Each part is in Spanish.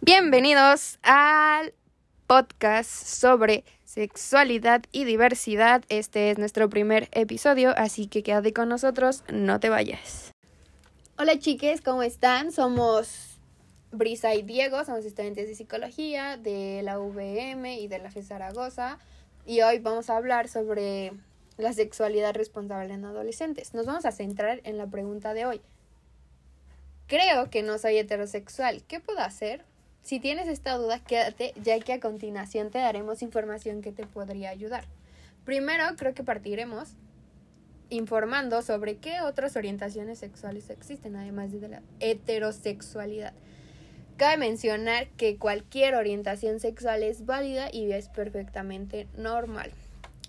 Bienvenidos al podcast sobre sexualidad y diversidad. Este es nuestro primer episodio, así que quédate con nosotros, no te vayas. Hola chiques, ¿cómo están? Somos Brisa y Diego, somos estudiantes de psicología de la VM y de la FE Zaragoza y hoy vamos a hablar sobre la sexualidad responsable en adolescentes. Nos vamos a centrar en la pregunta de hoy. Creo que no soy heterosexual. ¿Qué puedo hacer? Si tienes esta duda, quédate, ya que a continuación te daremos información que te podría ayudar. Primero, creo que partiremos informando sobre qué otras orientaciones sexuales existen, además de la heterosexualidad. Cabe mencionar que cualquier orientación sexual es válida y es perfectamente normal.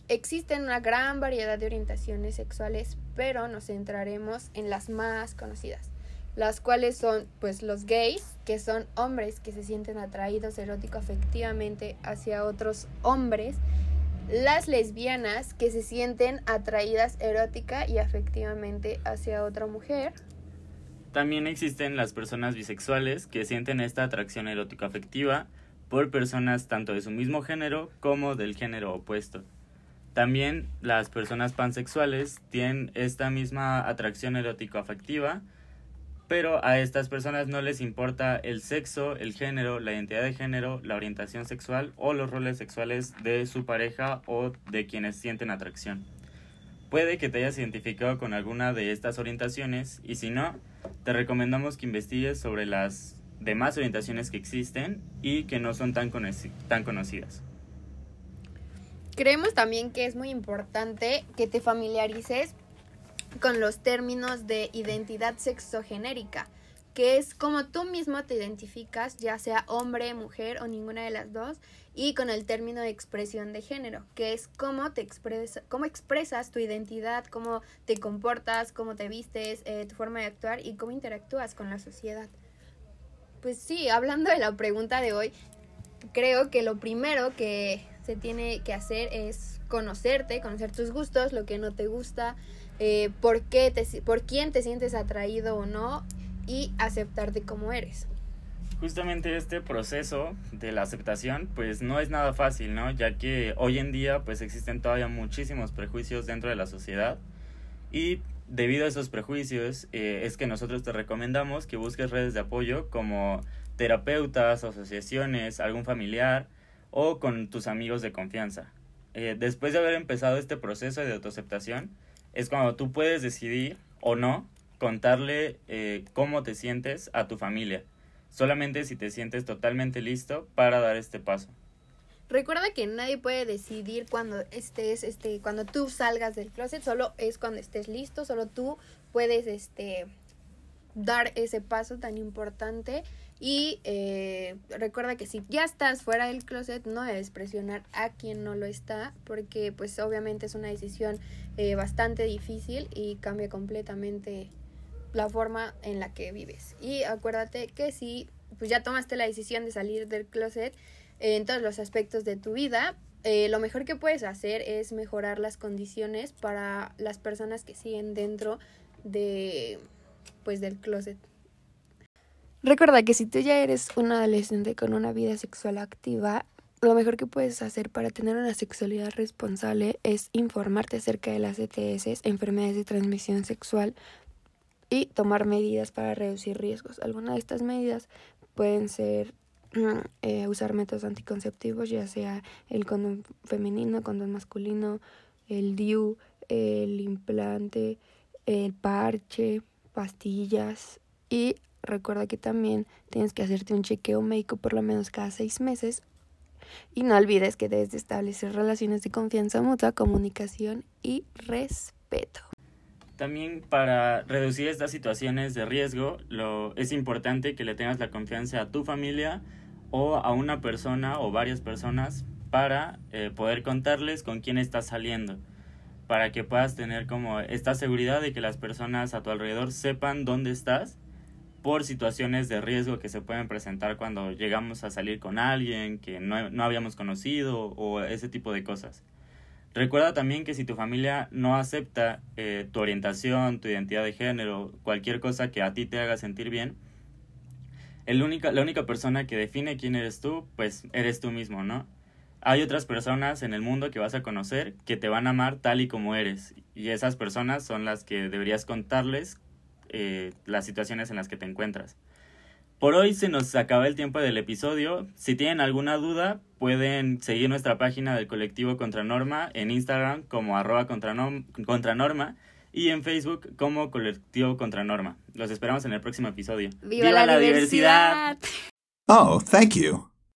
Existen una gran variedad de orientaciones sexuales, pero nos centraremos en las más conocidas las cuales son pues los gays, que son hombres que se sienten atraídos erótico afectivamente hacia otros hombres, las lesbianas que se sienten atraídas erótica y afectivamente hacia otra mujer. También existen las personas bisexuales que sienten esta atracción erótico afectiva por personas tanto de su mismo género como del género opuesto. También las personas pansexuales tienen esta misma atracción erótico afectiva pero a estas personas no les importa el sexo, el género, la identidad de género, la orientación sexual o los roles sexuales de su pareja o de quienes sienten atracción. Puede que te hayas identificado con alguna de estas orientaciones y si no, te recomendamos que investigues sobre las demás orientaciones que existen y que no son tan, tan conocidas. Creemos también que es muy importante que te familiarices con los términos de identidad sexogenérica, que es como tú mismo te identificas, ya sea hombre, mujer o ninguna de las dos, y con el término de expresión de género, que es cómo te expresa, cómo expresas tu identidad, cómo te comportas, cómo te vistes, eh, tu forma de actuar y cómo interactúas con la sociedad. Pues sí, hablando de la pregunta de hoy, creo que lo primero que se tiene que hacer es conocerte, conocer tus gustos, lo que no te gusta, eh, por, qué te, por quién te sientes atraído o no y aceptarte como eres. Justamente este proceso de la aceptación pues no es nada fácil, ¿no? Ya que hoy en día pues existen todavía muchísimos prejuicios dentro de la sociedad y debido a esos prejuicios eh, es que nosotros te recomendamos que busques redes de apoyo como terapeutas, asociaciones, algún familiar o con tus amigos de confianza. Eh, después de haber empezado este proceso de autoaceptación, es cuando tú puedes decidir o no contarle eh, cómo te sientes a tu familia, solamente si te sientes totalmente listo para dar este paso. Recuerda que nadie puede decidir cuando estés, este, cuando tú salgas del closet, solo es cuando estés listo, solo tú puedes, este, dar ese paso tan importante y eh, recuerda que si ya estás fuera del closet no debes presionar a quien no lo está porque pues obviamente es una decisión eh, bastante difícil y cambia completamente la forma en la que vives. Y acuérdate que si pues ya tomaste la decisión de salir del closet en todos los aspectos de tu vida, eh, lo mejor que puedes hacer es mejorar las condiciones para las personas que siguen dentro de pues del closet. Recuerda que si tú ya eres un adolescente con una vida sexual activa, lo mejor que puedes hacer para tener una sexualidad responsable es informarte acerca de las ETS, enfermedades de transmisión sexual, y tomar medidas para reducir riesgos. Algunas de estas medidas pueden ser eh, usar métodos anticonceptivos, ya sea el condón femenino, condón masculino, el DIU, el implante, el parche, pastillas y recuerda que también tienes que hacerte un chequeo médico por lo menos cada seis meses y no olvides que debes de establecer relaciones de confianza mutua, comunicación y respeto. También para reducir estas situaciones de riesgo, lo, es importante que le tengas la confianza a tu familia o a una persona o varias personas para eh, poder contarles con quién estás saliendo para que puedas tener como esta seguridad de que las personas a tu alrededor sepan dónde estás por situaciones de riesgo que se pueden presentar cuando llegamos a salir con alguien que no, no habíamos conocido o ese tipo de cosas. Recuerda también que si tu familia no acepta eh, tu orientación, tu identidad de género, cualquier cosa que a ti te haga sentir bien, la única persona que define quién eres tú, pues eres tú mismo, ¿no? Hay otras personas en el mundo que vas a conocer que te van a amar tal y como eres. Y esas personas son las que deberías contarles eh, las situaciones en las que te encuentras. Por hoy se nos acaba el tiempo del episodio. Si tienen alguna duda, pueden seguir nuestra página del colectivo Contranorma en Instagram como arroba contranorma y en Facebook como colectivo Contranorma. Los esperamos en el próximo episodio. ¡Viva, la, diversidad! Oh, thank you.